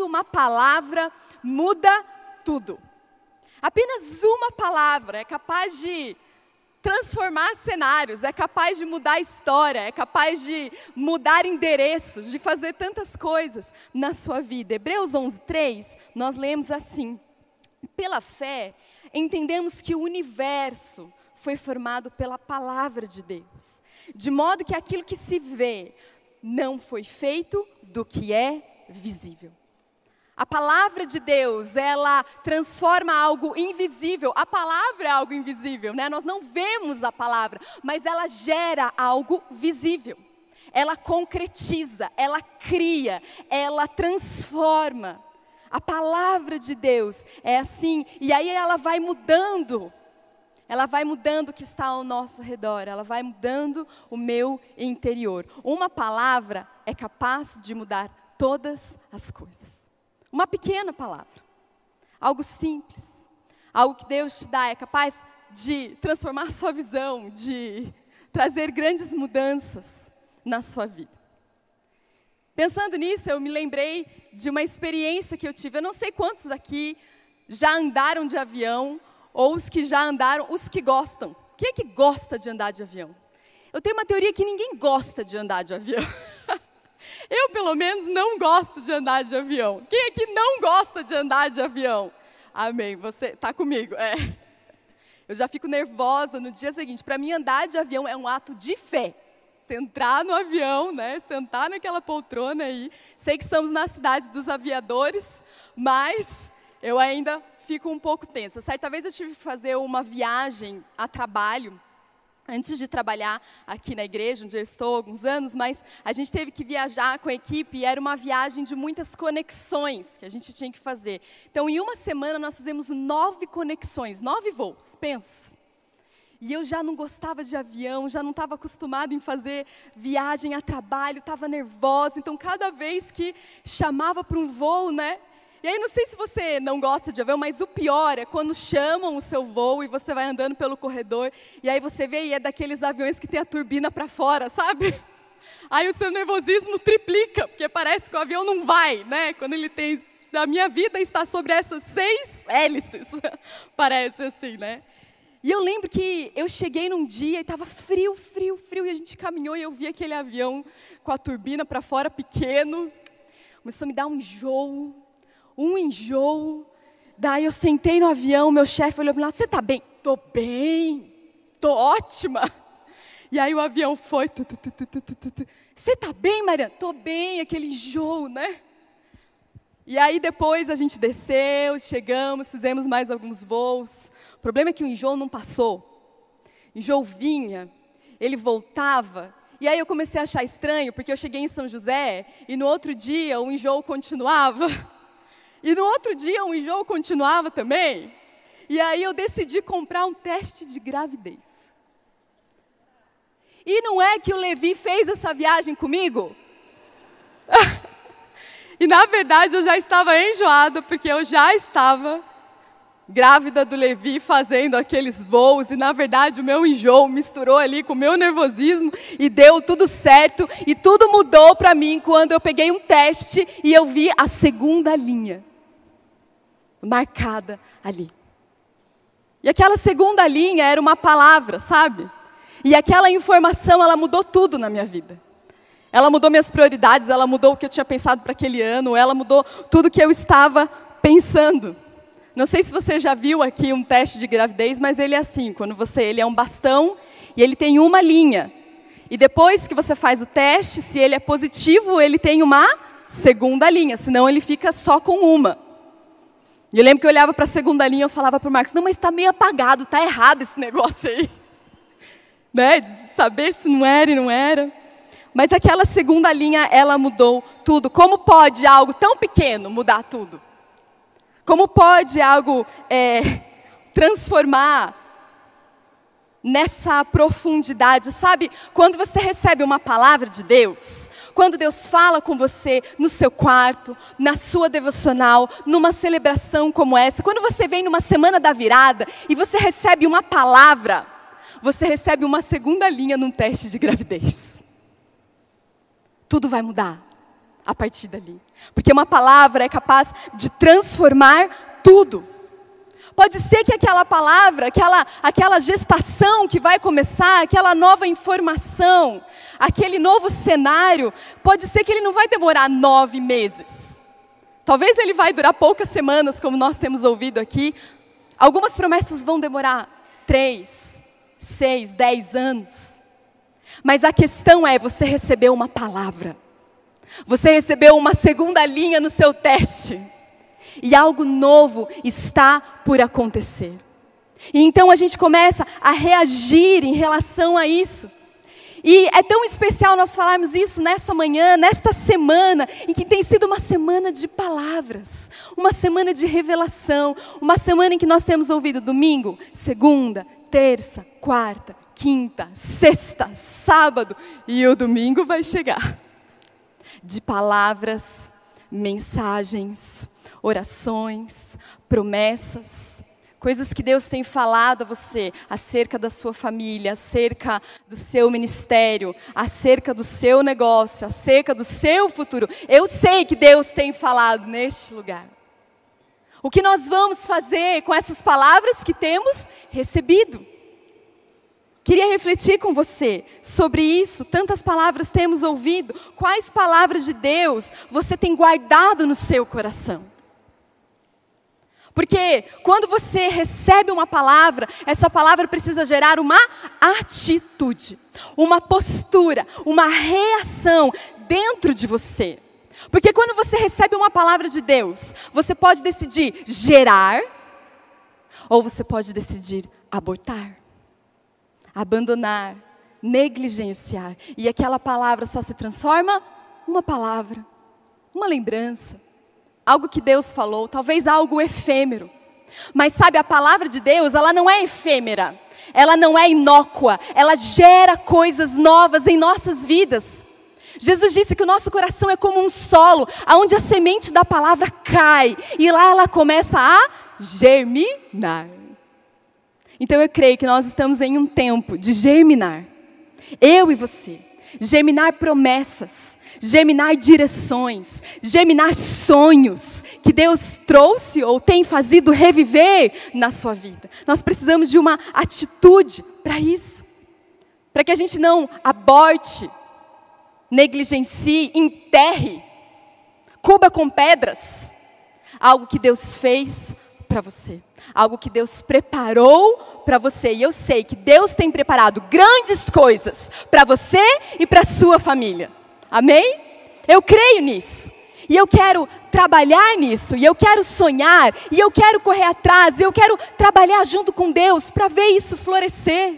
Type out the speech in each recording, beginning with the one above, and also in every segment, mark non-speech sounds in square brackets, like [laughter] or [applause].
Quando uma palavra muda tudo. Apenas uma palavra é capaz de transformar cenários, é capaz de mudar a história, é capaz de mudar endereços, de fazer tantas coisas na sua vida. Hebreus 11:3, nós lemos assim: Pela fé, entendemos que o universo foi formado pela palavra de Deus, de modo que aquilo que se vê não foi feito do que é visível. A palavra de Deus, ela transforma algo invisível. A palavra é algo invisível, né? Nós não vemos a palavra, mas ela gera algo visível. Ela concretiza, ela cria, ela transforma. A palavra de Deus é assim, e aí ela vai mudando. Ela vai mudando o que está ao nosso redor, ela vai mudando o meu interior. Uma palavra é capaz de mudar todas as coisas. Uma pequena palavra, algo simples, algo que Deus te dá é capaz de transformar a sua visão, de trazer grandes mudanças na sua vida. Pensando nisso, eu me lembrei de uma experiência que eu tive. Eu não sei quantos aqui já andaram de avião, ou os que já andaram, os que gostam. Quem é que gosta de andar de avião? Eu tenho uma teoria que ninguém gosta de andar de avião. [laughs] Eu, pelo menos, não gosto de andar de avião. Quem aqui não gosta de andar de avião? Amém. Você está comigo? É. Eu já fico nervosa no dia seguinte. Para mim, andar de avião é um ato de fé. Entrar no avião, né? Sentar naquela poltrona aí. Sei que estamos na cidade dos aviadores, mas eu ainda fico um pouco tensa. Certa vez eu tive que fazer uma viagem a trabalho antes de trabalhar aqui na igreja, onde eu estou há alguns anos, mas a gente teve que viajar com a equipe e era uma viagem de muitas conexões que a gente tinha que fazer. Então, em uma semana, nós fizemos nove conexões, nove voos, pensa. E eu já não gostava de avião, já não estava acostumada em fazer viagem a trabalho, estava nervosa. Então, cada vez que chamava para um voo, né, e aí, não sei se você não gosta de avião, mas o pior é quando chamam o seu voo e você vai andando pelo corredor, e aí você vê e é daqueles aviões que tem a turbina para fora, sabe? [laughs] Aí o seu nervosismo triplica, porque parece que o avião não vai, né? Quando ele tem. A minha vida está sobre essas seis hélices, [laughs] parece assim, né? E eu lembro que eu cheguei num dia e estava frio, frio, frio, e a gente caminhou e eu vi aquele avião com a turbina para fora pequeno. Começou a me dar um enjoo um enjoo. Daí eu sentei no avião, meu chefe olhou para mim, você está bem? Tô bem, tô ótima. E aí o avião foi, você está bem, Mariana? Tô bem, aquele enjoo, né? E aí depois a gente desceu, chegamos, fizemos mais alguns voos. O problema é que o enjoo não passou. O enjoo vinha, ele voltava. E aí eu comecei a achar estranho, porque eu cheguei em São José e no outro dia o enjoo continuava. [laughs] E no outro dia o enjoo continuava também. E aí eu decidi comprar um teste de gravidez. E não é que o Levi fez essa viagem comigo? [laughs] e na verdade eu já estava enjoada, porque eu já estava grávida do Levi fazendo aqueles voos, e na verdade o meu enjoo misturou ali com o meu nervosismo e deu tudo certo, e tudo mudou para mim quando eu peguei um teste e eu vi a segunda linha marcada ali. E aquela segunda linha era uma palavra, sabe? E aquela informação, ela mudou tudo na minha vida. Ela mudou minhas prioridades, ela mudou o que eu tinha pensado para aquele ano, ela mudou tudo que eu estava pensando. Não sei se você já viu aqui um teste de gravidez, mas ele é assim, quando você, ele é um bastão e ele tem uma linha. E depois que você faz o teste, se ele é positivo, ele tem uma segunda linha, senão ele fica só com uma. E eu lembro que eu olhava para a segunda linha e falava para o Marcos, não, mas está meio apagado, está errado esse negócio aí. [laughs] né? De saber se não era e não era. Mas aquela segunda linha, ela mudou tudo. Como pode algo tão pequeno mudar tudo? Como pode algo é, transformar nessa profundidade? Sabe, quando você recebe uma palavra de Deus, quando Deus fala com você no seu quarto, na sua devocional, numa celebração como essa, quando você vem numa semana da virada e você recebe uma palavra, você recebe uma segunda linha num teste de gravidez. Tudo vai mudar a partir dali. Porque uma palavra é capaz de transformar tudo. Pode ser que aquela palavra, aquela, aquela gestação que vai começar, aquela nova informação, aquele novo cenário, pode ser que ele não vai demorar nove meses. Talvez ele vai durar poucas semanas, como nós temos ouvido aqui. Algumas promessas vão demorar três, seis, dez anos. Mas a questão é: você recebeu uma palavra, você recebeu uma segunda linha no seu teste, e algo novo está por acontecer. E então a gente começa a reagir em relação a isso. E é tão especial nós falarmos isso nessa manhã, nesta semana, em que tem sido uma semana de palavras, uma semana de revelação, uma semana em que nós temos ouvido domingo, segunda, terça, quarta, quinta, sexta, sábado, e o domingo vai chegar. De palavras, mensagens, orações, promessas, coisas que Deus tem falado a você acerca da sua família, acerca do seu ministério, acerca do seu negócio, acerca do seu futuro. Eu sei que Deus tem falado neste lugar. O que nós vamos fazer com essas palavras que temos recebido? Queria refletir com você sobre isso. Tantas palavras temos ouvido. Quais palavras de Deus você tem guardado no seu coração? Porque quando você recebe uma palavra, essa palavra precisa gerar uma atitude, uma postura, uma reação dentro de você. Porque quando você recebe uma palavra de Deus, você pode decidir gerar, ou você pode decidir abortar, abandonar, negligenciar. E aquela palavra só se transforma uma palavra, uma lembrança algo que Deus falou, talvez algo efêmero. Mas sabe, a palavra de Deus, ela não é efêmera, ela não é inócua, ela gera coisas novas em nossas vidas. Jesus disse que o nosso coração é como um solo, aonde a semente da palavra cai e lá ela começa a germinar. Então eu creio que nós estamos em um tempo de germinar. Eu e você, germinar promessas, geminar direções, geminar sonhos que Deus trouxe ou tem fazido reviver na sua vida. Nós precisamos de uma atitude para isso, para que a gente não aborte, negligencie, enterre, cuba com pedras algo que Deus fez para você, algo que Deus preparou para você. E eu sei que Deus tem preparado grandes coisas para você e para sua família. Amém? Eu creio nisso. E eu quero trabalhar nisso, e eu quero sonhar, e eu quero correr atrás, e eu quero trabalhar junto com Deus para ver isso florescer.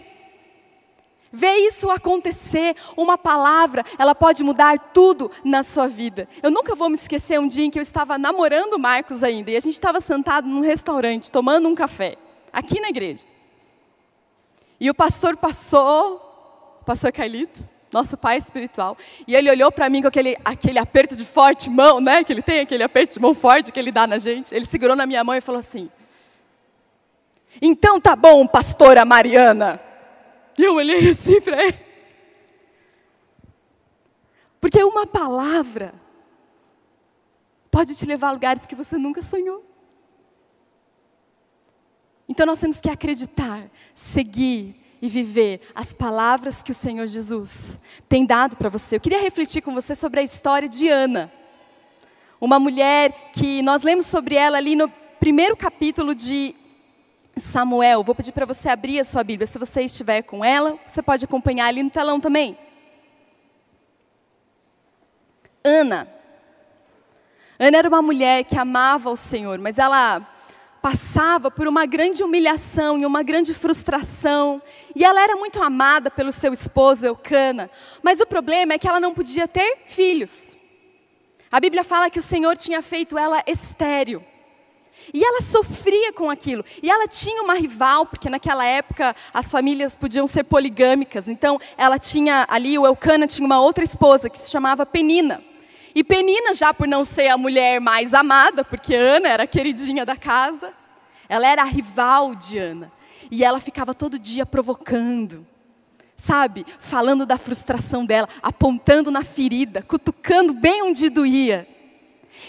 Ver isso acontecer, uma palavra, ela pode mudar tudo na sua vida. Eu nunca vou me esquecer um dia em que eu estava namorando Marcos ainda, e a gente estava sentado num restaurante, tomando um café, aqui na igreja. E o pastor passou, pastor Carlito, nosso pai espiritual. E ele olhou para mim com aquele, aquele aperto de forte mão, né? Que ele tem, aquele aperto de mão forte que ele dá na gente. Ele segurou na minha mão e falou assim: Então tá bom, pastora Mariana. E eu olhei assim para ele. Porque uma palavra pode te levar a lugares que você nunca sonhou. Então nós temos que acreditar, seguir, e viver as palavras que o Senhor Jesus tem dado para você. Eu queria refletir com você sobre a história de Ana, uma mulher que nós lemos sobre ela ali no primeiro capítulo de Samuel. Vou pedir para você abrir a sua Bíblia, se você estiver com ela, você pode acompanhar ali no telão também. Ana. Ana era uma mulher que amava o Senhor, mas ela passava por uma grande humilhação e uma grande frustração. E ela era muito amada pelo seu esposo Eucana, mas o problema é que ela não podia ter filhos. A Bíblia fala que o Senhor tinha feito ela estéril. E ela sofria com aquilo. E ela tinha uma rival, porque naquela época as famílias podiam ser poligâmicas. Então, ela tinha ali, o Elcana tinha uma outra esposa que se chamava Penina. E Penina, já por não ser a mulher mais amada, porque Ana era a queridinha da casa, ela era a rival de Ana. E ela ficava todo dia provocando, sabe? Falando da frustração dela, apontando na ferida, cutucando bem onde doía.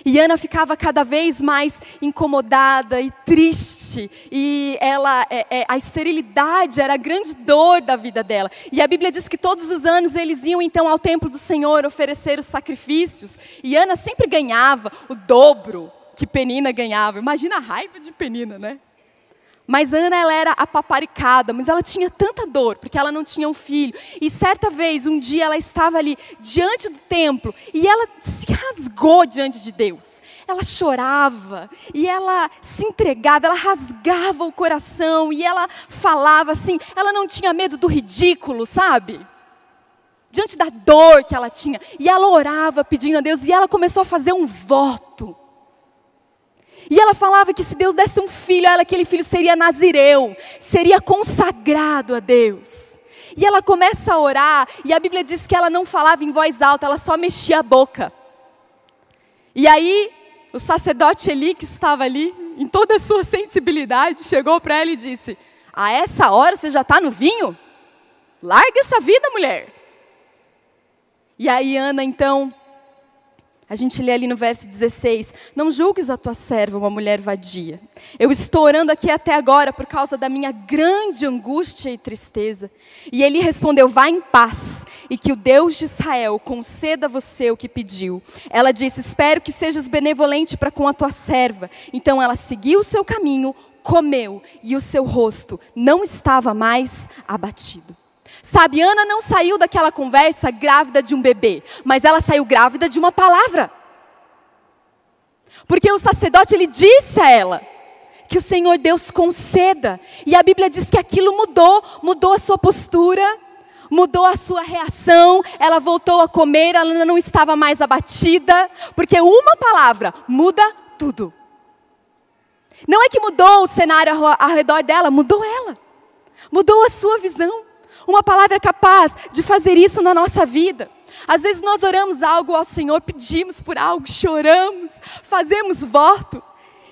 E Ana ficava cada vez mais incomodada e triste. E ela, é, é, a esterilidade era a grande dor da vida dela. E a Bíblia diz que todos os anos eles iam então ao templo do Senhor oferecer os sacrifícios. E Ana sempre ganhava o dobro que Penina ganhava. Imagina a raiva de Penina, né? Mas Ana ela era apaparicada, mas ela tinha tanta dor, porque ela não tinha um filho. E certa vez, um dia, ela estava ali diante do templo e ela se rasgou diante de Deus. Ela chorava e ela se entregava, ela rasgava o coração e ela falava assim. Ela não tinha medo do ridículo, sabe? Diante da dor que ela tinha. E ela orava pedindo a Deus e ela começou a fazer um voto. E ela falava que se Deus desse um filho a ela, aquele filho seria nazireu, seria consagrado a Deus. E ela começa a orar, e a Bíblia diz que ela não falava em voz alta, ela só mexia a boca. E aí, o sacerdote Eli, que estava ali, em toda a sua sensibilidade, chegou para ela e disse: A essa hora você já está no vinho? Larga essa vida, mulher. E aí, Ana, então, a gente lê ali no verso 16: Não julgues a tua serva uma mulher vadia. Eu estou orando aqui até agora por causa da minha grande angústia e tristeza. E ele respondeu: Vá em paz, e que o Deus de Israel conceda a você o que pediu. Ela disse: Espero que sejas benevolente para com a tua serva. Então ela seguiu o seu caminho, comeu, e o seu rosto não estava mais abatido. Sabe, Ana não saiu daquela conversa grávida de um bebê, mas ela saiu grávida de uma palavra. Porque o sacerdote ele disse a ela que o Senhor Deus conceda, e a Bíblia diz que aquilo mudou, mudou a sua postura, mudou a sua reação, ela voltou a comer, ela não estava mais abatida, porque uma palavra muda tudo. Não é que mudou o cenário ao redor dela, mudou ela, mudou a sua visão. Uma palavra capaz de fazer isso na nossa vida. Às vezes nós oramos algo ao Senhor, pedimos por algo, choramos, fazemos voto.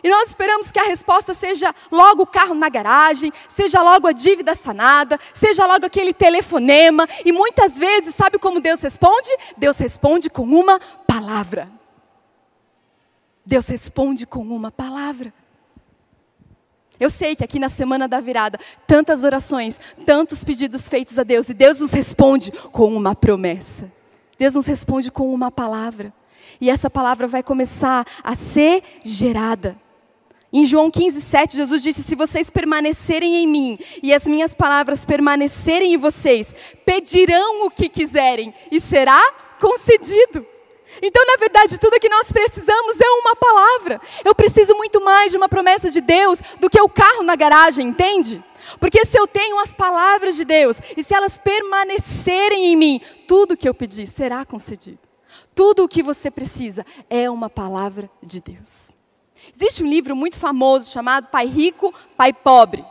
E nós esperamos que a resposta seja logo o carro na garagem, seja logo a dívida sanada, seja logo aquele telefonema. E muitas vezes, sabe como Deus responde? Deus responde com uma palavra. Deus responde com uma palavra. Eu sei que aqui na semana da virada, tantas orações, tantos pedidos feitos a Deus, e Deus nos responde com uma promessa. Deus nos responde com uma palavra. E essa palavra vai começar a ser gerada. Em João 15, 7, Jesus disse: Se vocês permanecerem em mim e as minhas palavras permanecerem em vocês, pedirão o que quiserem e será concedido. Então, na verdade, tudo que nós precisamos é uma palavra. Eu preciso muito mais de uma promessa de Deus do que o carro na garagem, entende? Porque se eu tenho as palavras de Deus e se elas permanecerem em mim, tudo que eu pedir será concedido. Tudo o que você precisa é uma palavra de Deus. Existe um livro muito famoso chamado Pai Rico, Pai Pobre.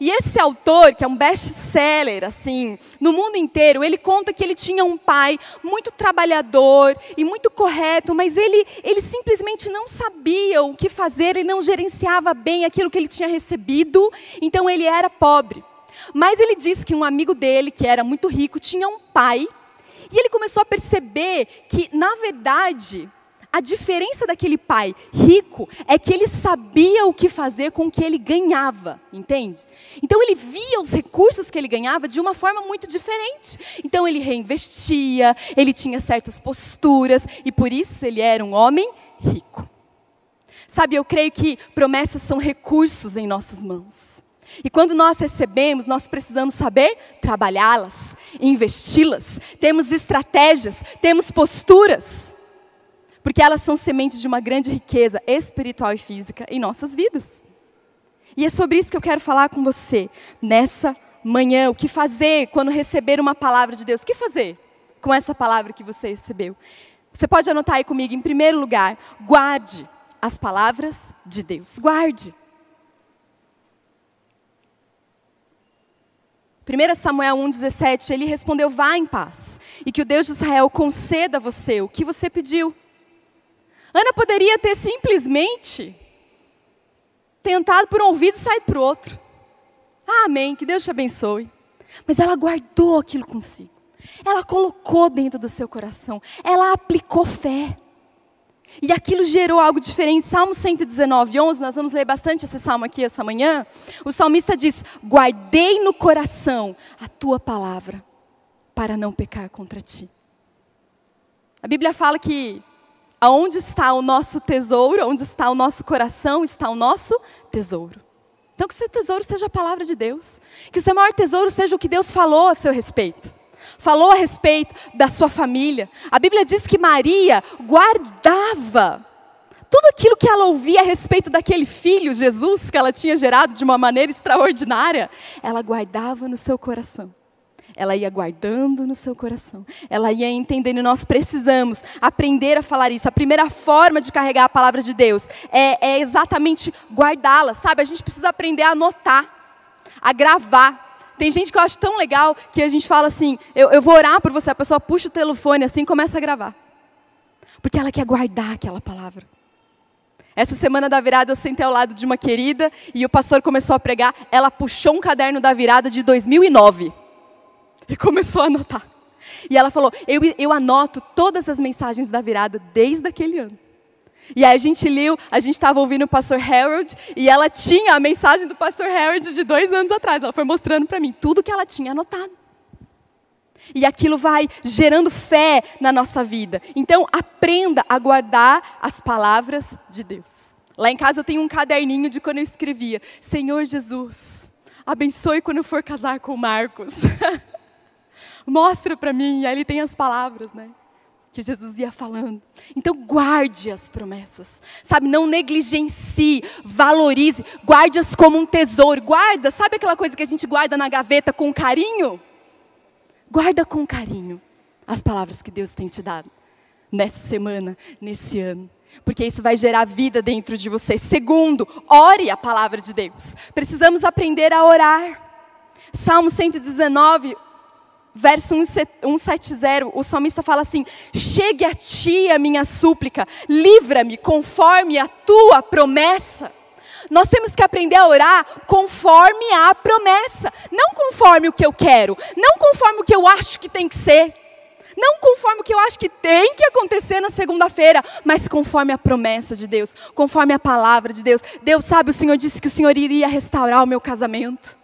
E esse autor, que é um best-seller, assim, no mundo inteiro, ele conta que ele tinha um pai muito trabalhador e muito correto, mas ele, ele simplesmente não sabia o que fazer, ele não gerenciava bem aquilo que ele tinha recebido, então ele era pobre. Mas ele disse que um amigo dele, que era muito rico, tinha um pai, e ele começou a perceber que, na verdade, a diferença daquele pai rico é que ele sabia o que fazer com o que ele ganhava, entende? Então ele via os recursos que ele ganhava de uma forma muito diferente. Então ele reinvestia, ele tinha certas posturas e por isso ele era um homem rico. Sabe, eu creio que promessas são recursos em nossas mãos. E quando nós recebemos, nós precisamos saber trabalhá-las, investi-las. Temos estratégias, temos posturas porque elas são sementes de uma grande riqueza espiritual e física em nossas vidas. E é sobre isso que eu quero falar com você nessa manhã. O que fazer quando receber uma palavra de Deus? O que fazer com essa palavra que você recebeu? Você pode anotar aí comigo, em primeiro lugar, guarde as palavras de Deus. Guarde. 1 Samuel 1,17, ele respondeu: Vá em paz, e que o Deus de Israel conceda a você o que você pediu. Ana poderia ter simplesmente tentado por um ouvido e saído para o outro. Ah, amém, que Deus te abençoe. Mas ela guardou aquilo consigo. Ela colocou dentro do seu coração. Ela aplicou fé. E aquilo gerou algo diferente. Salmo 119, 11, nós vamos ler bastante esse salmo aqui essa manhã. O salmista diz: Guardei no coração a tua palavra, para não pecar contra ti. A Bíblia fala que aonde está o nosso tesouro, onde está o nosso coração, está o nosso tesouro. Então, que seu tesouro seja a palavra de Deus. Que o seu maior tesouro seja o que Deus falou a seu respeito falou a respeito da sua família. A Bíblia diz que Maria guardava tudo aquilo que ela ouvia a respeito daquele filho, Jesus, que ela tinha gerado de uma maneira extraordinária, ela guardava no seu coração. Ela ia guardando no seu coração. Ela ia entendendo. Nós precisamos aprender a falar isso. A primeira forma de carregar a palavra de Deus é, é exatamente guardá-la, sabe? A gente precisa aprender a anotar, a gravar. Tem gente que eu acho tão legal que a gente fala assim: eu, eu vou orar por você, a pessoa puxa o telefone assim e começa a gravar. Porque ela quer guardar aquela palavra. Essa semana da virada eu sentei ao lado de uma querida e o pastor começou a pregar. Ela puxou um caderno da virada de 2009 e [laughs] começou a anotar. E ela falou: eu, eu anoto todas as mensagens da virada desde aquele ano. E aí a gente leu, a gente estava ouvindo o pastor Harold, e ela tinha a mensagem do pastor Harold de dois anos atrás. Ela foi mostrando para mim tudo que ela tinha anotado. E aquilo vai gerando fé na nossa vida. Então, aprenda a guardar as palavras de Deus. Lá em casa eu tenho um caderninho de quando eu escrevia: Senhor Jesus, abençoe quando eu for casar com o Marcos. [laughs] Mostra para mim, e aí ele tem as palavras, né? que Jesus ia falando. Então guarde as promessas, sabe? Não negligencie, valorize, guarde-as como um tesouro. Guarda, sabe aquela coisa que a gente guarda na gaveta com carinho? Guarda com carinho as palavras que Deus tem te dado nessa semana, nesse ano. Porque isso vai gerar vida dentro de você. Segundo, ore a palavra de Deus. Precisamos aprender a orar. Salmo 119, verso 170, o salmista fala assim: Chegue a ti a minha súplica, livra-me conforme a tua promessa. Nós temos que aprender a orar conforme a promessa, não conforme o que eu quero, não conforme o que eu acho que tem que ser, não conforme o que eu acho que tem que acontecer na segunda-feira, mas conforme a promessa de Deus, conforme a palavra de Deus. Deus sabe, o Senhor disse que o Senhor iria restaurar o meu casamento.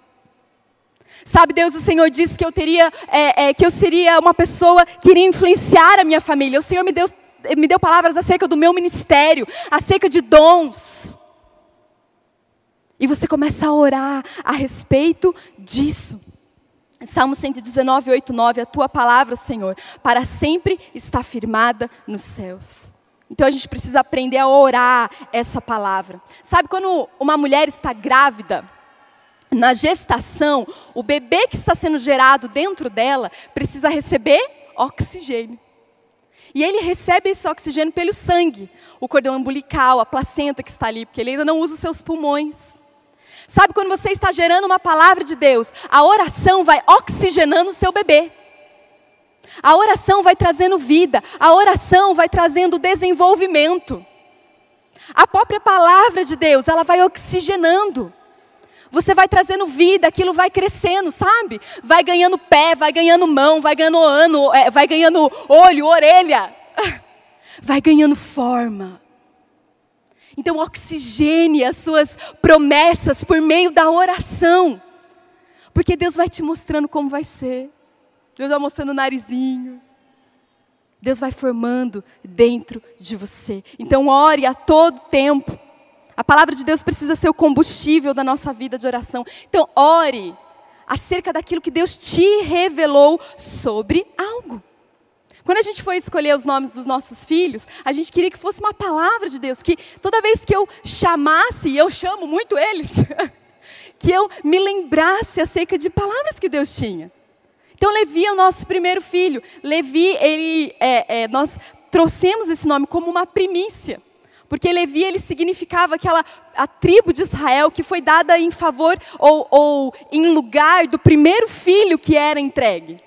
Sabe, Deus, o Senhor disse que eu teria, é, é, que eu seria uma pessoa que iria influenciar a minha família. O Senhor me deu, me deu palavras acerca do meu ministério, acerca de dons. E você começa a orar a respeito disso. Salmo 119, 8, 9, a tua palavra, Senhor, para sempre está firmada nos céus. Então a gente precisa aprender a orar essa palavra. Sabe quando uma mulher está grávida, na gestação, o bebê que está sendo gerado dentro dela precisa receber oxigênio. E ele recebe esse oxigênio pelo sangue, o cordão umbilical, a placenta que está ali, porque ele ainda não usa os seus pulmões. Sabe quando você está gerando uma palavra de Deus, a oração vai oxigenando o seu bebê. A oração vai trazendo vida, a oração vai trazendo desenvolvimento. A própria palavra de Deus, ela vai oxigenando você vai trazendo vida, aquilo vai crescendo, sabe? Vai ganhando pé, vai ganhando mão, vai ganhando ano, é, vai ganhando olho, orelha, [laughs] vai ganhando forma. Então, oxigene as suas promessas por meio da oração, porque Deus vai te mostrando como vai ser. Deus vai mostrando o narizinho. Deus vai formando dentro de você. Então, ore a todo tempo. A palavra de Deus precisa ser o combustível da nossa vida de oração. Então, ore acerca daquilo que Deus te revelou sobre algo. Quando a gente foi escolher os nomes dos nossos filhos, a gente queria que fosse uma palavra de Deus, que toda vez que eu chamasse, e eu chamo muito eles, [laughs] que eu me lembrasse acerca de palavras que Deus tinha. Então, Levi é o nosso primeiro filho. Levi, ele, é, é, nós trouxemos esse nome como uma primícia. Porque Levi ele significava aquela a tribo de Israel que foi dada em favor ou, ou em lugar do primeiro filho que era entregue.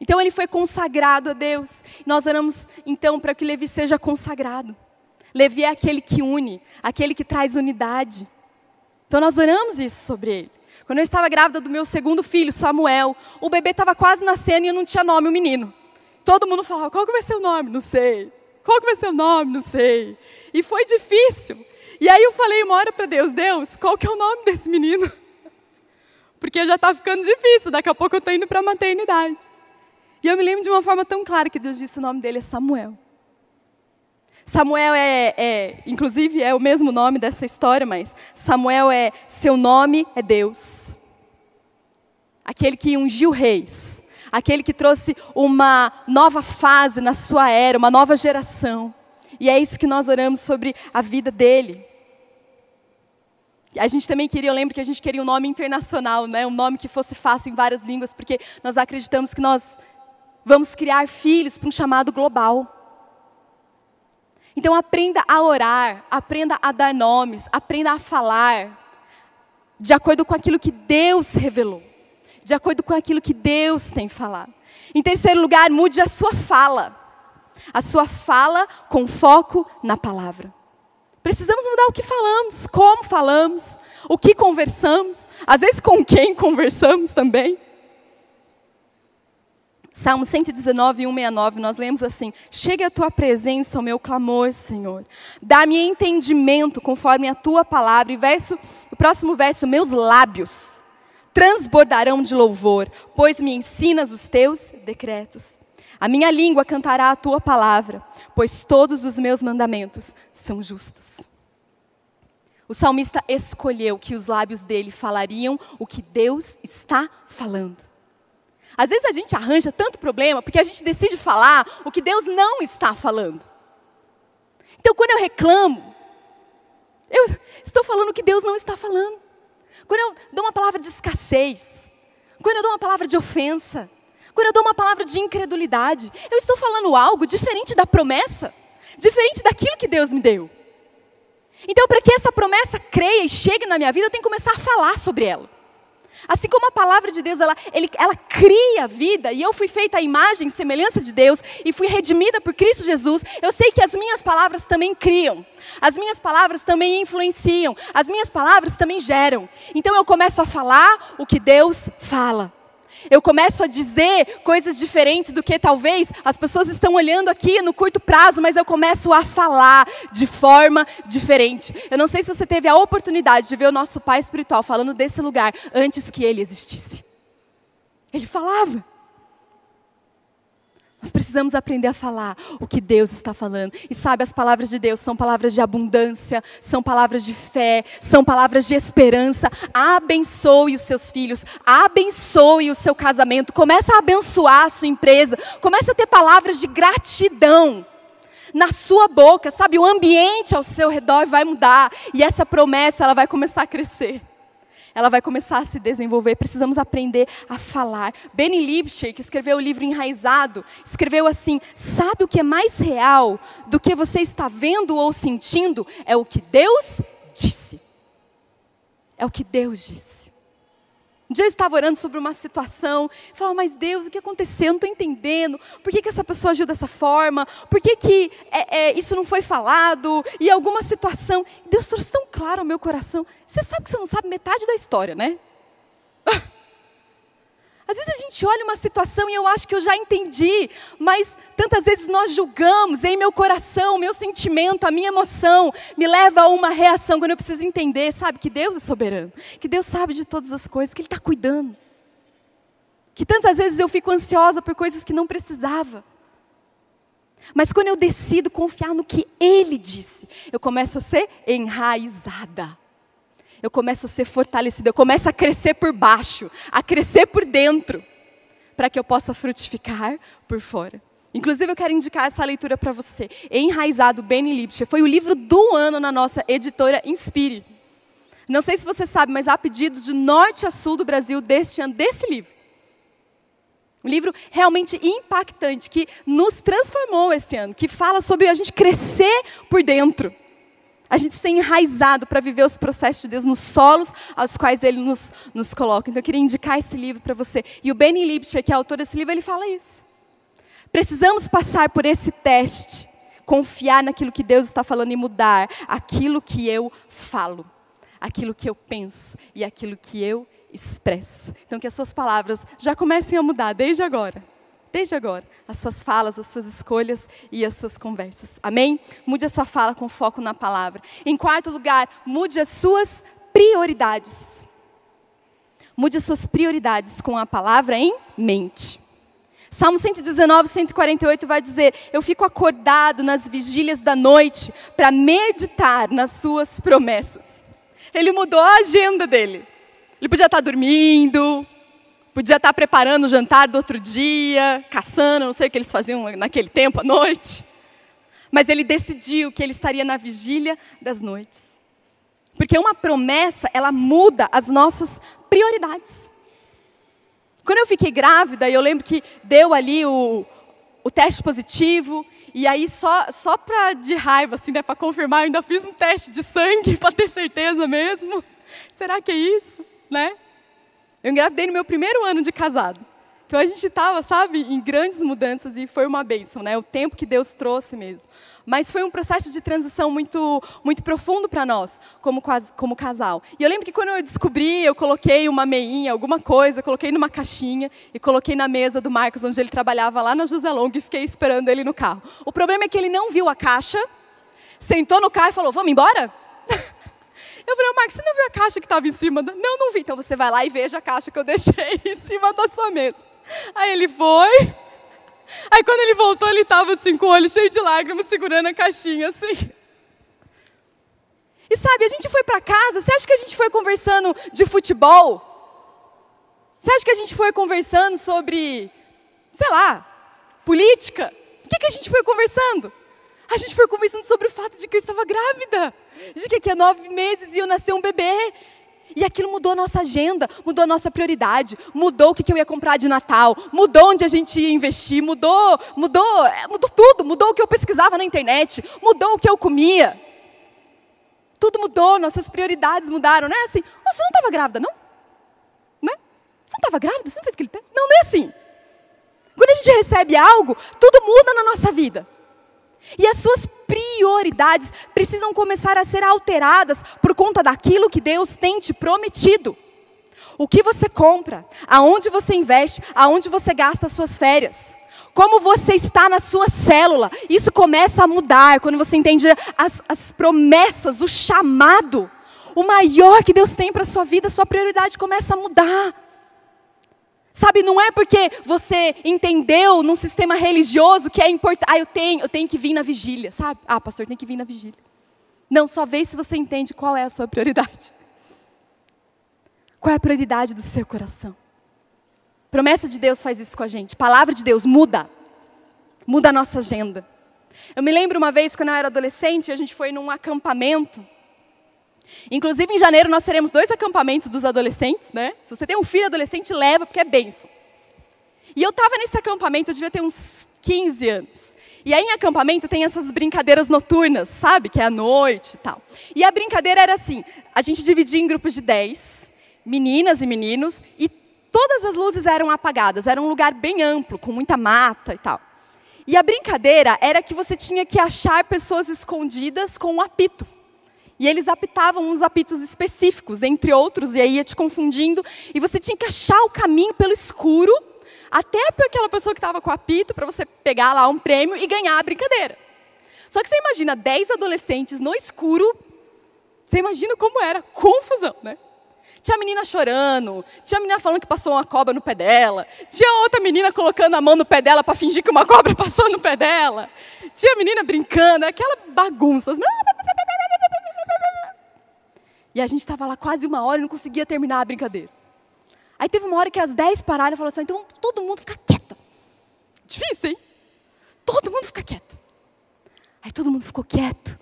Então ele foi consagrado a Deus. Nós oramos então para que Levi seja consagrado. Levi é aquele que une, aquele que traz unidade. Então nós oramos isso sobre ele. Quando eu estava grávida do meu segundo filho, Samuel, o bebê estava quase nascendo e eu não tinha nome, o menino. Todo mundo falava, qual que vai ser o nome? Não sei. Qual que vai ser o nome? Não sei. E foi difícil. E aí eu falei uma hora para Deus, Deus, qual que é o nome desse menino? [laughs] Porque já está ficando difícil, daqui a pouco eu estou indo para a maternidade. E eu me lembro de uma forma tão clara que Deus disse o nome dele é Samuel. Samuel é, é, inclusive, é o mesmo nome dessa história, mas Samuel é, seu nome é Deus. Aquele que ungiu reis. Aquele que trouxe uma nova fase na sua era, uma nova geração. E é isso que nós oramos sobre a vida dele. A gente também queria, eu lembro que a gente queria um nome internacional, né? um nome que fosse fácil em várias línguas, porque nós acreditamos que nós vamos criar filhos para um chamado global. Então aprenda a orar, aprenda a dar nomes, aprenda a falar de acordo com aquilo que Deus revelou, de acordo com aquilo que Deus tem falado. Em terceiro lugar, mude a sua fala. A sua fala com foco na palavra. Precisamos mudar o que falamos, como falamos, o que conversamos, às vezes com quem [laughs] conversamos também. Salmo 119, 169, nós lemos assim: Chegue a tua presença, o meu clamor, Senhor. Dá-me entendimento conforme a tua palavra. E verso, o próximo verso: Meus lábios transbordarão de louvor, pois me ensinas os teus decretos. A minha língua cantará a tua palavra, pois todos os meus mandamentos são justos. O salmista escolheu que os lábios dele falariam o que Deus está falando. Às vezes a gente arranja tanto problema porque a gente decide falar o que Deus não está falando. Então, quando eu reclamo, eu estou falando o que Deus não está falando. Quando eu dou uma palavra de escassez, quando eu dou uma palavra de ofensa, quando eu dou uma palavra de incredulidade, eu estou falando algo diferente da promessa, diferente daquilo que Deus me deu. Então, para que essa promessa creia e chegue na minha vida, eu tenho que começar a falar sobre ela. Assim como a palavra de Deus, ela, ele, ela cria vida, e eu fui feita à imagem e semelhança de Deus, e fui redimida por Cristo Jesus, eu sei que as minhas palavras também criam, as minhas palavras também influenciam, as minhas palavras também geram. Então eu começo a falar o que Deus fala. Eu começo a dizer coisas diferentes do que talvez as pessoas estão olhando aqui no curto prazo, mas eu começo a falar de forma diferente. Eu não sei se você teve a oportunidade de ver o nosso pai espiritual falando desse lugar antes que ele existisse. Ele falava. Nós precisamos aprender a falar o que Deus está falando. E sabe, as palavras de Deus são palavras de abundância, são palavras de fé, são palavras de esperança. Abençoe os seus filhos, abençoe o seu casamento, comece a abençoar a sua empresa, comece a ter palavras de gratidão na sua boca, sabe? O ambiente ao seu redor vai mudar e essa promessa ela vai começar a crescer ela vai começar a se desenvolver. Precisamos aprender a falar. Benny Lipscher, que escreveu o livro Enraizado, escreveu assim: sabe o que é mais real do que você está vendo ou sentindo? É o que Deus disse. É o que Deus disse. Um dia eu estava orando sobre uma situação, e falava, mas Deus, o que aconteceu? Eu não estou entendendo. Por que, que essa pessoa agiu dessa forma? Por que, que é, é, isso não foi falado? E alguma situação. Deus trouxe tão claro ao meu coração. Você sabe que você não sabe metade da história, né? [laughs] Às vezes a gente olha uma situação e eu acho que eu já entendi, mas tantas vezes nós julgamos em meu coração, meu sentimento, a minha emoção me leva a uma reação quando eu preciso entender, sabe, que Deus é soberano, que Deus sabe de todas as coisas, que Ele está cuidando. Que tantas vezes eu fico ansiosa por coisas que não precisava. Mas quando eu decido confiar no que Ele disse, eu começo a ser enraizada eu começo a ser fortalecida, eu começo a crescer por baixo, a crescer por dentro, para que eu possa frutificar por fora. Inclusive, eu quero indicar essa leitura para você. Enraizado, Benny Lipscher. Foi o livro do ano na nossa editora Inspire. Não sei se você sabe, mas há pedidos de norte a sul do Brasil deste ano, desse livro. Um livro realmente impactante, que nos transformou esse ano, que fala sobre a gente crescer por dentro. A gente ser enraizado para viver os processos de Deus nos solos aos quais Ele nos, nos coloca. Então eu queria indicar esse livro para você. E o Benny Lipscher, que é autor desse livro, ele fala isso. Precisamos passar por esse teste, confiar naquilo que Deus está falando e mudar aquilo que eu falo, aquilo que eu penso e aquilo que eu expressa. Então, que as suas palavras já comecem a mudar desde agora. Desde agora. As suas falas, as suas escolhas e as suas conversas. Amém? Mude a sua fala com foco na palavra. Em quarto lugar, mude as suas prioridades. Mude as suas prioridades com a palavra em mente. Salmo 119, 148 vai dizer: Eu fico acordado nas vigílias da noite para meditar nas suas promessas. Ele mudou a agenda dele. Ele podia estar dormindo, podia estar preparando o jantar do outro dia, caçando, não sei o que eles faziam naquele tempo à noite. Mas ele decidiu que ele estaria na vigília das noites. Porque uma promessa, ela muda as nossas prioridades. Quando eu fiquei grávida, eu lembro que deu ali o, o teste positivo, e aí só, só para de raiva, assim, né, para confirmar, eu ainda fiz um teste de sangue [laughs] para ter certeza mesmo. Será que é isso? né? Eu engravidei no meu primeiro ano de casado. Então a gente estava, sabe, em grandes mudanças e foi uma bênção, né? O tempo que Deus trouxe mesmo. Mas foi um processo de transição muito, muito profundo para nós, como, como casal. E eu lembro que quando eu descobri, eu coloquei uma meinha, alguma coisa, coloquei numa caixinha e coloquei na mesa do Marcos, onde ele trabalhava lá na José Long, e fiquei esperando ele no carro. O problema é que ele não viu a caixa, sentou no carro e falou: Vamos embora? Eu falei, Marcos, você não viu a caixa que estava em cima? Não, não vi. Então você vai lá e veja a caixa que eu deixei [laughs] em cima da sua mesa. Aí ele foi. Aí quando ele voltou, ele estava assim, com o olho cheio de lágrimas, segurando a caixinha, assim. E sabe, a gente foi para casa, você acha que a gente foi conversando de futebol? Você acha que a gente foi conversando sobre, sei lá, política? O que, que a gente foi conversando? A gente foi conversando sobre o fato de que eu estava grávida de que daqui a nove meses ia nascer um bebê. E aquilo mudou a nossa agenda, mudou a nossa prioridade, mudou o que eu ia comprar de Natal, mudou onde a gente ia investir, mudou, mudou, é, mudou tudo, mudou o que eu pesquisava na internet, mudou o que eu comia. Tudo mudou, nossas prioridades mudaram, não é assim? Oh, você não estava grávida, não? Né? Você não estava grávida? Você não fez aquele teste? Não, não é assim. Quando a gente recebe algo, tudo muda na nossa vida. E as suas prioridades precisam começar a ser alteradas por conta daquilo que Deus tem te prometido. O que você compra, aonde você investe, aonde você gasta as suas férias. Como você está na sua célula, isso começa a mudar quando você entende as, as promessas, o chamado, o maior que Deus tem para a sua vida, sua prioridade começa a mudar. Sabe, não é porque você entendeu num sistema religioso que é importante. Ah, eu tenho, eu tenho que vir na vigília, sabe? Ah, pastor, tem que vir na vigília. Não, só vê se você entende qual é a sua prioridade. Qual é a prioridade do seu coração? Promessa de Deus faz isso com a gente. Palavra de Deus muda. Muda a nossa agenda. Eu me lembro uma vez, quando eu era adolescente, a gente foi num acampamento Inclusive, em janeiro, nós teremos dois acampamentos dos adolescentes, né? Se você tem um filho adolescente, leva, porque é benção. E eu estava nesse acampamento, eu devia ter uns 15 anos. E aí, em acampamento, tem essas brincadeiras noturnas, sabe? Que é à noite e tal. E a brincadeira era assim: a gente dividia em grupos de 10, meninas e meninos, e todas as luzes eram apagadas. Era um lugar bem amplo, com muita mata e tal. E a brincadeira era que você tinha que achar pessoas escondidas com um apito. E eles apitavam uns apitos específicos, entre outros, e aí ia te confundindo. E você tinha que achar o caminho pelo escuro, até para aquela pessoa que estava com o apito, para você pegar lá um prêmio e ganhar a brincadeira. Só que você imagina 10 adolescentes no escuro, você imagina como era, confusão, né? Tinha menina chorando, tinha menina falando que passou uma cobra no pé dela, tinha outra menina colocando a mão no pé dela para fingir que uma cobra [laughs] passou no pé dela, tinha menina brincando, aquela bagunça. E a gente estava lá quase uma hora e não conseguia terminar a brincadeira. Aí teve uma hora que as dez pararam e falaram assim, então todo mundo fica quieto. Difícil, hein? Todo mundo fica quieto. Aí todo mundo ficou quieto.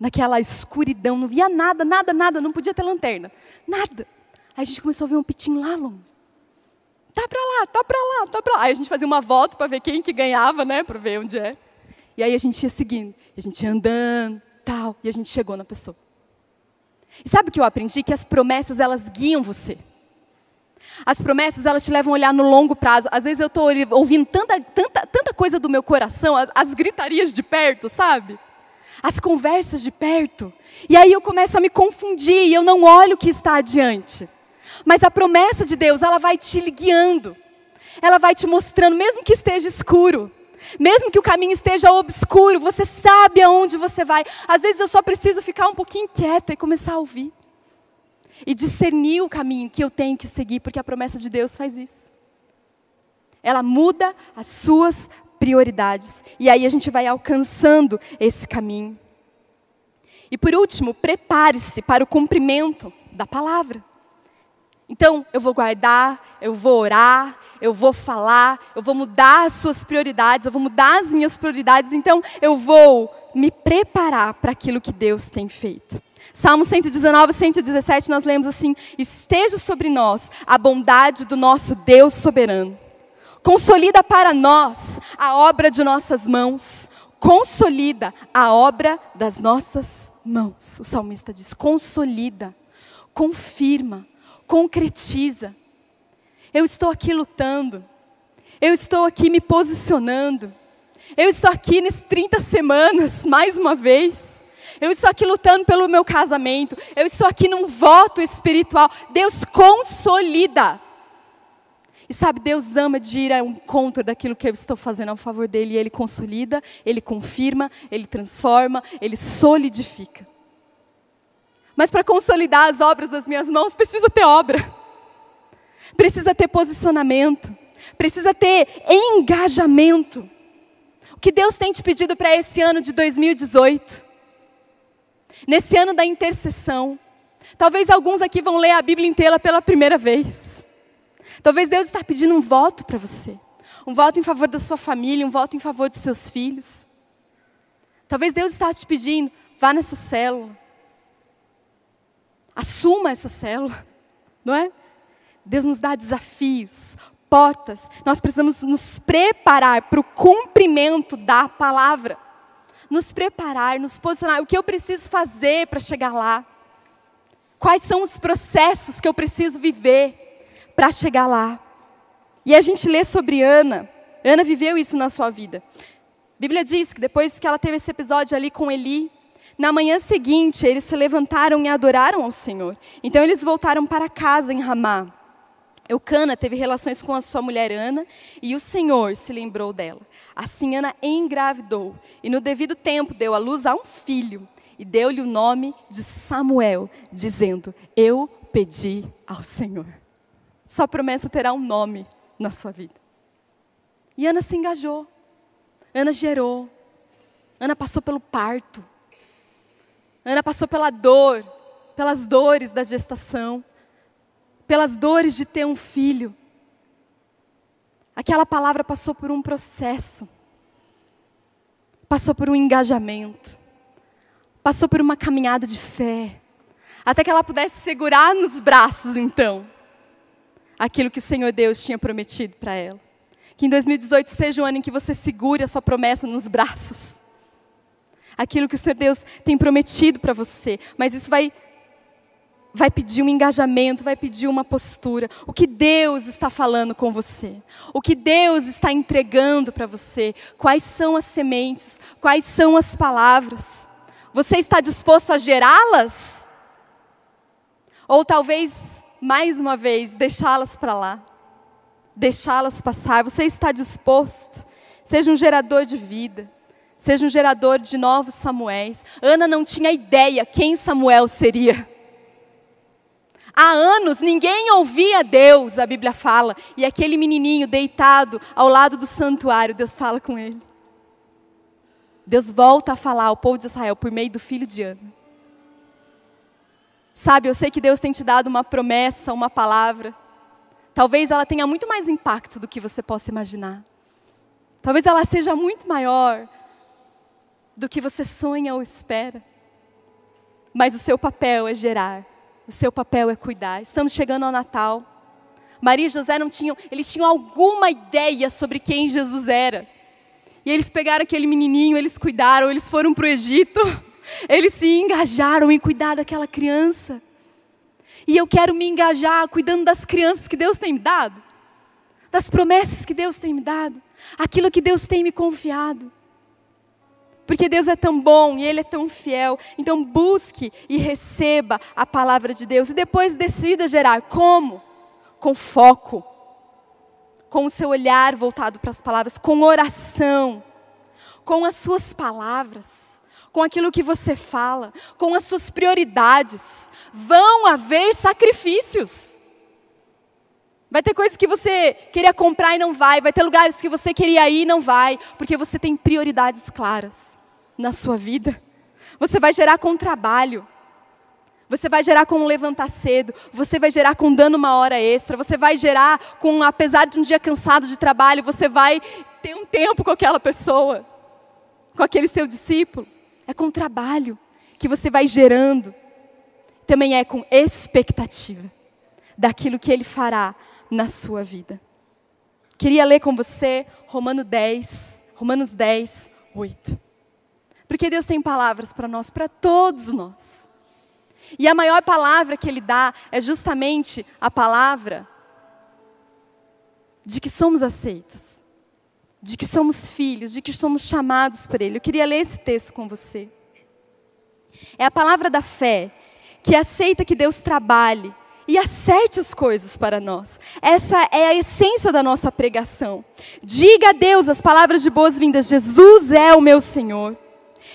naquela escuridão, não via nada, nada, nada, não podia ter lanterna, nada. Aí a gente começou a ver um pitinho lá longe. Tá para lá, tá para lá, tá para lá. Aí a gente fazia uma volta para ver quem que ganhava, né, para ver onde é. E aí a gente ia seguindo, a gente ia andando, tal, e a gente chegou na pessoa. E sabe o que eu aprendi? Que as promessas elas guiam você. As promessas, elas te levam a olhar no longo prazo. Às vezes eu estou ouvindo tanta, tanta, tanta coisa do meu coração, as, as gritarias de perto, sabe? As conversas de perto. E aí eu começo a me confundir e eu não olho o que está adiante. Mas a promessa de Deus, ela vai te guiando. Ela vai te mostrando, mesmo que esteja escuro. Mesmo que o caminho esteja obscuro, você sabe aonde você vai. Às vezes eu só preciso ficar um pouquinho quieta e começar a ouvir e discernir o caminho que eu tenho que seguir, porque a promessa de Deus faz isso. Ela muda as suas prioridades. E aí a gente vai alcançando esse caminho. E por último, prepare-se para o cumprimento da palavra. Então, eu vou guardar, eu vou orar, eu vou falar, eu vou mudar as suas prioridades, eu vou mudar as minhas prioridades, então eu vou me preparar para aquilo que Deus tem feito. Salmo 119, 117, nós lemos assim: Esteja sobre nós a bondade do nosso Deus soberano. Consolida para nós a obra de nossas mãos. Consolida a obra das nossas mãos. O salmista diz: consolida, confirma, concretiza. Eu estou aqui lutando. Eu estou aqui me posicionando. Eu estou aqui nesses 30 semanas, [laughs] mais uma vez eu estou aqui lutando pelo meu casamento. Eu estou aqui num voto espiritual. Deus consolida. E sabe, Deus ama de ir ao encontro daquilo que eu estou fazendo ao favor dele. E ele consolida, ele confirma, ele transforma, ele solidifica. Mas para consolidar as obras das minhas mãos, precisa ter obra. Precisa ter posicionamento. Precisa ter engajamento. O que Deus tem te pedido para esse ano de 2018? nesse ano da intercessão. Talvez alguns aqui vão ler a Bíblia inteira pela primeira vez. Talvez Deus está pedindo um voto para você. Um voto em favor da sua família, um voto em favor dos seus filhos. Talvez Deus está te pedindo, vá nessa célula. Assuma essa célula, não é? Deus nos dá desafios, portas. Nós precisamos nos preparar para o cumprimento da palavra nos preparar, nos posicionar. O que eu preciso fazer para chegar lá? Quais são os processos que eu preciso viver para chegar lá? E a gente lê sobre Ana. Ana viveu isso na sua vida. A Bíblia diz que depois que ela teve esse episódio ali com Eli, na manhã seguinte eles se levantaram e adoraram ao Senhor. Então eles voltaram para casa em Ramá. Eucana teve relações com a sua mulher Ana e o Senhor se lembrou dela. Assim Ana engravidou e no devido tempo deu à luz a um filho e deu-lhe o nome de Samuel, dizendo: Eu pedi ao Senhor. Sua promessa terá um nome na sua vida. E Ana se engajou. Ana gerou. Ana passou pelo parto. Ana passou pela dor, pelas dores da gestação pelas dores de ter um filho. Aquela palavra passou por um processo, passou por um engajamento, passou por uma caminhada de fé, até que ela pudesse segurar nos braços, então, aquilo que o Senhor Deus tinha prometido para ela. Que em 2018 seja o ano em que você segure a sua promessa nos braços. Aquilo que o Senhor Deus tem prometido para você, mas isso vai vai pedir um engajamento, vai pedir uma postura. O que Deus está falando com você? O que Deus está entregando para você? Quais são as sementes? Quais são as palavras? Você está disposto a gerá-las? Ou talvez, mais uma vez, deixá-las para lá? Deixá-las passar? Você está disposto? Seja um gerador de vida. Seja um gerador de novos Samuéis. Ana não tinha ideia quem Samuel seria. Há anos ninguém ouvia Deus, a Bíblia fala, e aquele menininho deitado ao lado do santuário, Deus fala com ele. Deus volta a falar ao povo de Israel por meio do filho de Ana. Sabe, eu sei que Deus tem te dado uma promessa, uma palavra. Talvez ela tenha muito mais impacto do que você possa imaginar. Talvez ela seja muito maior do que você sonha ou espera. mas o seu papel é gerar, o seu papel é cuidar. Estamos chegando ao Natal. Maria e José não tinham, eles tinham alguma ideia sobre quem Jesus era. E eles pegaram aquele menininho, eles cuidaram, eles foram para o Egito, [laughs] eles se engajaram em cuidar daquela criança. E eu quero me engajar cuidando das crianças que Deus tem me dado, das promessas que Deus tem me dado, aquilo que Deus tem me confiado. Porque Deus é tão bom e Ele é tão fiel. Então busque e receba a palavra de Deus. E depois decida gerar. Como? Com foco. Com o seu olhar voltado para as palavras. Com oração. Com as suas palavras. Com aquilo que você fala. Com as suas prioridades. Vão haver sacrifícios. Vai ter coisas que você queria comprar e não vai, vai ter lugares que você queria ir e não vai, porque você tem prioridades claras na sua vida. Você vai gerar com trabalho. Você vai gerar com levantar cedo, você vai gerar com dando uma hora extra, você vai gerar com, apesar de um dia cansado de trabalho, você vai ter um tempo com aquela pessoa, com aquele seu discípulo. É com trabalho que você vai gerando. Também é com expectativa daquilo que ele fará na sua vida. Queria ler com você Romano 10, Romanos 10, 8. Porque Deus tem palavras para nós, para todos nós. E a maior palavra que Ele dá é justamente a palavra de que somos aceitos, de que somos filhos, de que somos chamados por Ele. Eu queria ler esse texto com você. É a palavra da fé que aceita que Deus trabalhe e acerte as coisas para nós. Essa é a essência da nossa pregação. Diga a Deus as palavras de boas-vindas: Jesus é o meu Senhor.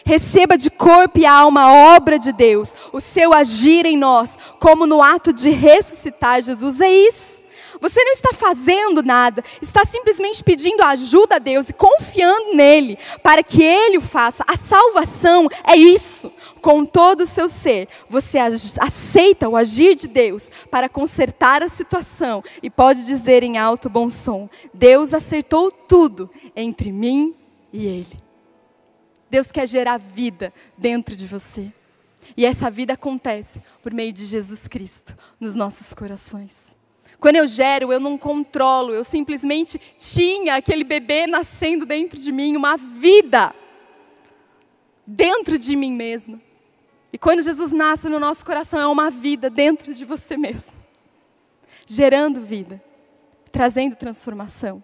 Receba de corpo e alma a obra de Deus, o seu agir em nós, como no ato de ressuscitar Jesus. É isso. Você não está fazendo nada, está simplesmente pedindo ajuda a Deus e confiando nele para que ele o faça. A salvação é isso. Com todo o seu ser, você aceita o agir de Deus para consertar a situação e pode dizer em alto bom som: Deus acertou tudo entre mim e ele. Deus quer gerar vida dentro de você. E essa vida acontece por meio de Jesus Cristo nos nossos corações. Quando eu gero, eu não controlo, eu simplesmente tinha aquele bebê nascendo dentro de mim, uma vida dentro de mim mesmo. E quando Jesus nasce no nosso coração, é uma vida dentro de você mesmo, gerando vida, trazendo transformação.